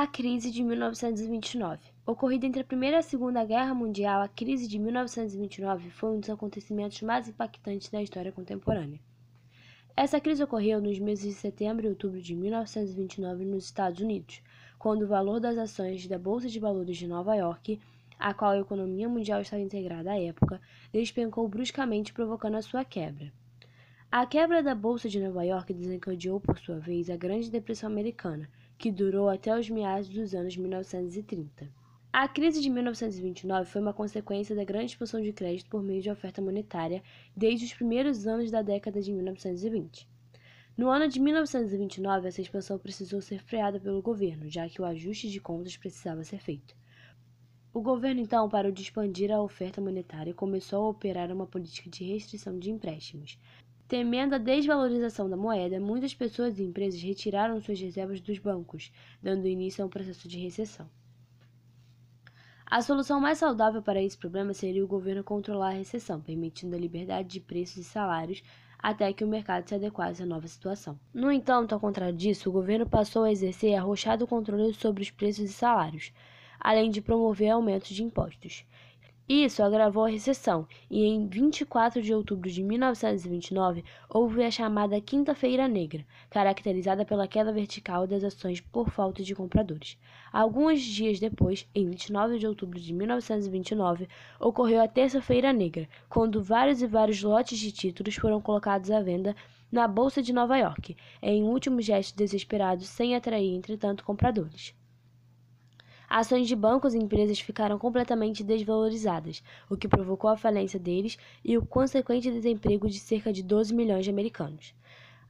A crise de 1929. Ocorrida entre a Primeira e a Segunda Guerra Mundial, a crise de 1929 foi um dos acontecimentos mais impactantes da história contemporânea. Essa crise ocorreu nos meses de setembro e outubro de 1929 nos Estados Unidos, quando o valor das ações da Bolsa de Valores de Nova York, a qual a economia mundial estava integrada à época, despencou bruscamente, provocando a sua quebra. A quebra da Bolsa de Nova York desencadeou, por sua vez, a Grande Depressão Americana, que durou até os meados dos anos 1930. A crise de 1929 foi uma consequência da grande expansão de crédito por meio de oferta monetária desde os primeiros anos da década de 1920. No ano de 1929, essa expansão precisou ser freada pelo governo, já que o ajuste de contas precisava ser feito. O governo então parou de expandir a oferta monetária e começou a operar uma política de restrição de empréstimos. Temendo a desvalorização da moeda, muitas pessoas e empresas retiraram suas reservas dos bancos, dando início a um processo de recessão. A solução mais saudável para esse problema seria o governo controlar a recessão, permitindo a liberdade de preços e salários até que o mercado se adequasse à nova situação. No entanto, ao contrário disso, o governo passou a exercer arrochado controle sobre os preços e salários, além de promover aumentos de impostos. Isso agravou a recessão, e em 24 de outubro de 1929 houve a chamada Quinta-feira Negra, caracterizada pela queda vertical das ações por falta de compradores. Alguns dias depois, em 29 de outubro de 1929, ocorreu a Terça-feira Negra, quando vários e vários lotes de títulos foram colocados à venda na Bolsa de Nova York, em um último gesto desesperado sem atrair, entretanto, compradores. Ações de bancos e empresas ficaram completamente desvalorizadas, o que provocou a falência deles e o consequente desemprego de cerca de 12 milhões de americanos.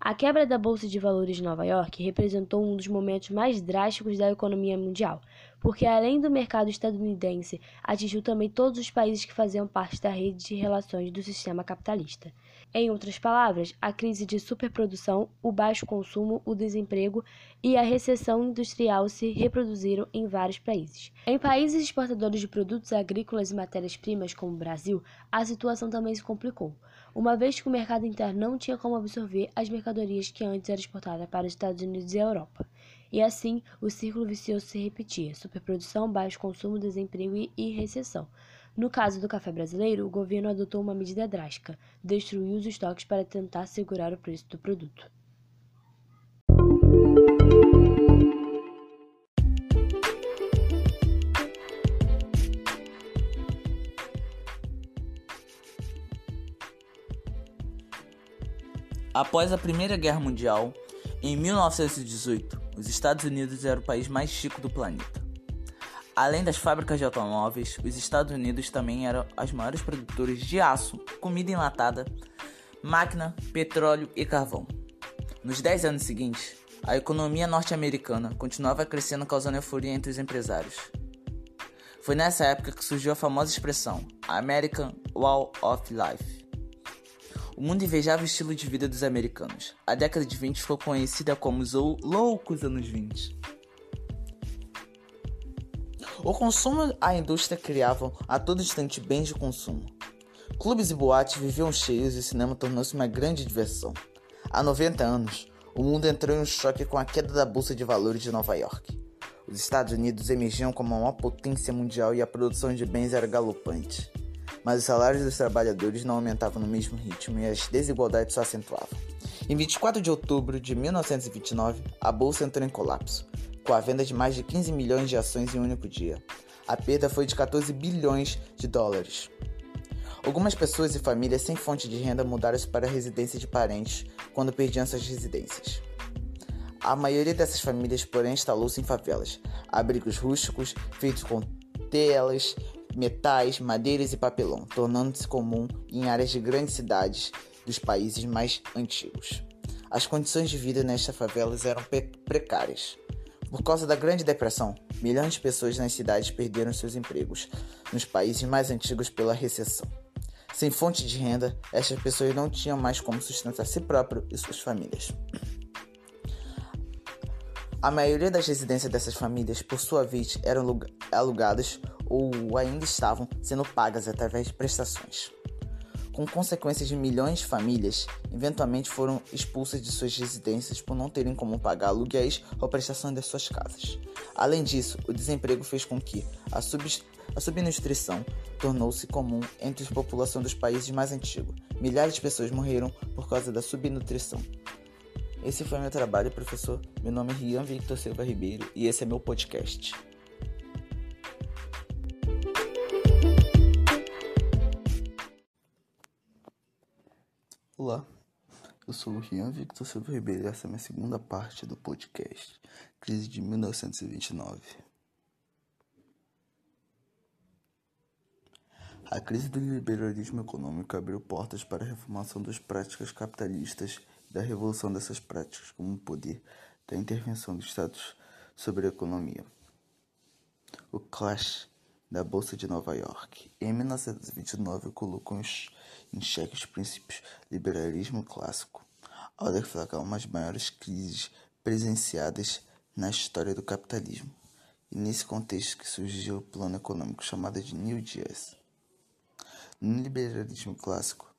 A quebra da Bolsa de Valores de Nova York representou um dos momentos mais drásticos da economia mundial, porque além do mercado estadunidense, atingiu também todos os países que faziam parte da rede de relações do sistema capitalista. Em outras palavras, a crise de superprodução, o baixo consumo, o desemprego e a recessão industrial se reproduziram em vários países. Em países exportadores de produtos agrícolas e matérias-primas, como o Brasil, a situação também se complicou, uma vez que o mercado interno não tinha como absorver as mercadorias que antes eram exportadas para os Estados Unidos e a Europa. E assim, o círculo vicioso se repetia: superprodução, baixo consumo, desemprego e recessão. No caso do café brasileiro, o governo adotou uma medida drástica: destruiu os estoques para tentar segurar o preço do produto. Após a Primeira Guerra Mundial, em 1918, os Estados Unidos era o país mais rico do planeta. Além das fábricas de automóveis, os Estados Unidos também eram as maiores produtores de aço, comida enlatada, máquina, petróleo e carvão. Nos 10 anos seguintes, a economia norte-americana continuava crescendo, causando euforia entre os empresários. Foi nessa época que surgiu a famosa expressão American Wall of Life. O mundo invejava o estilo de vida dos americanos. A década de 20 ficou conhecida como os loucos anos 20. O consumo e a indústria criavam a todo instante bens de consumo. Clubes e boates viviam cheios e o cinema tornou-se uma grande diversão. Há 90 anos, o mundo entrou em um choque com a queda da Bolsa de Valores de Nova York. Os Estados Unidos emergiam como a maior potência mundial e a produção de bens era galopante. Mas os salários dos trabalhadores não aumentavam no mesmo ritmo e as desigualdades só acentuavam. Em 24 de outubro de 1929, a bolsa entrou em colapso com a venda de mais de 15 milhões de ações em um único dia. A perda foi de 14 bilhões de dólares. Algumas pessoas e famílias sem fonte de renda mudaram-se para a residência de parentes quando perdiam suas residências. A maioria dessas famílias, porém, instalou-se em favelas, abrigos rústicos feitos com telas, metais, madeiras e papelão, tornando-se comum em áreas de grandes cidades dos países mais antigos. As condições de vida nestas favelas eram precárias. Por causa da Grande Depressão, milhões de pessoas nas cidades perderam seus empregos nos países mais antigos pela recessão. Sem fonte de renda, estas pessoas não tinham mais como sustentar si próprio e suas famílias. A maioria das residências dessas famílias, por sua vez, eram alugadas ou ainda estavam sendo pagas através de prestações. Com consequências de milhões de famílias eventualmente foram expulsas de suas residências por não terem como pagar aluguéis ou prestação das suas casas. Além disso, o desemprego fez com que a, a subnutrição tornou-se comum entre a população dos países mais antigos. Milhares de pessoas morreram por causa da subnutrição. Esse foi meu trabalho, professor. Meu nome é Rian Victor Silva Ribeiro e esse é meu podcast. Olá, eu sou o Rian Victor Silva Ribeiro e essa é a minha segunda parte do podcast Crise de 1929. A crise do liberalismo econômico abriu portas para a reformação das práticas capitalistas e da revolução dessas práticas como poder da intervenção dos Estados sobre a economia. O clash da Bolsa de Nova York em 1929 colocou em xeque os princípios do liberalismo clássico, ao deflagrar uma das maiores crises presenciadas na história do capitalismo. E nesse contexto que surgiu o plano econômico chamado de New Deal. No liberalismo clássico,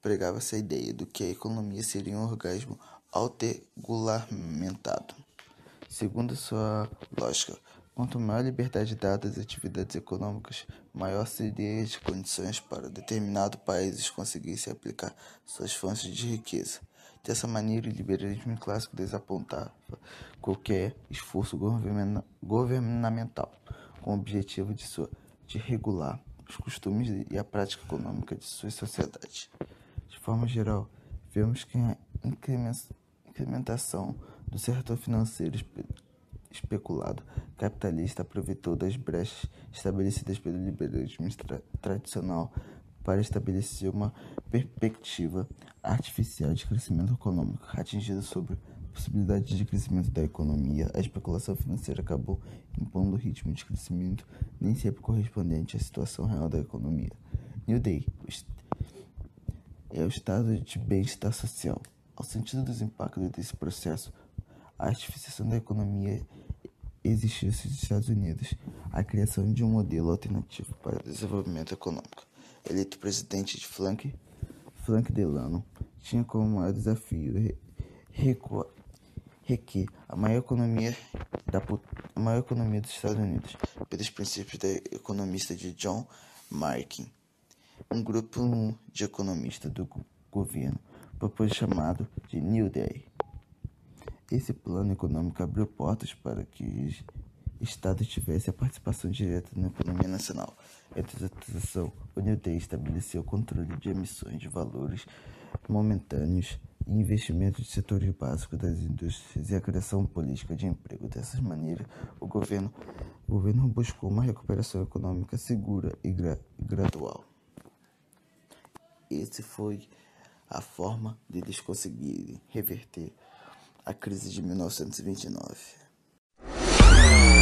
pregava-se a ideia de que a economia seria um organismo autorregulamentado. Segundo sua lógica, quanto maior liberdade dada às atividades econômicas, maior seriam as condições para determinado país conseguissem aplicar suas fontes de riqueza. Dessa maneira, o liberalismo clássico desapontava qualquer esforço governamental com o objetivo de, sua, de regular os costumes e a prática econômica de sua sociedade. De forma geral, vemos que a incrementação do setor financeiro especulado capitalista aproveitou das brechas estabelecidas pelo liberalismo tra tradicional para estabelecer uma perspectiva artificial de crescimento econômico, atingindo sobre a possibilidade de crescimento da economia. A especulação financeira acabou impondo ritmo de crescimento nem sempre correspondente à situação real da economia. New Day é o estado de bem-estar social. Ao sentido dos impactos desse processo, a artificiação da economia existiu nos Estados Unidos a criação de um modelo alternativo para o desenvolvimento econômico. Eleito presidente de Frank, Frank Delano, tinha como maior desafio requer a maior economia da a maior economia dos Estados Unidos, pelos princípios da economista de John Markin. Um grupo de economistas do governo propôs chamado de New Day. Esse plano econômico abriu portas para que os estados tivessem a participação direta na economia nacional. Entre a transação, o New estabeleceu o controle de emissões de valores momentâneos e investimento de setores básicos das indústrias e a criação política de emprego. Dessa maneira, o governo, o governo buscou uma recuperação econômica segura e gra gradual. Esse foi a forma deles conseguirem reverter a crise de 1929.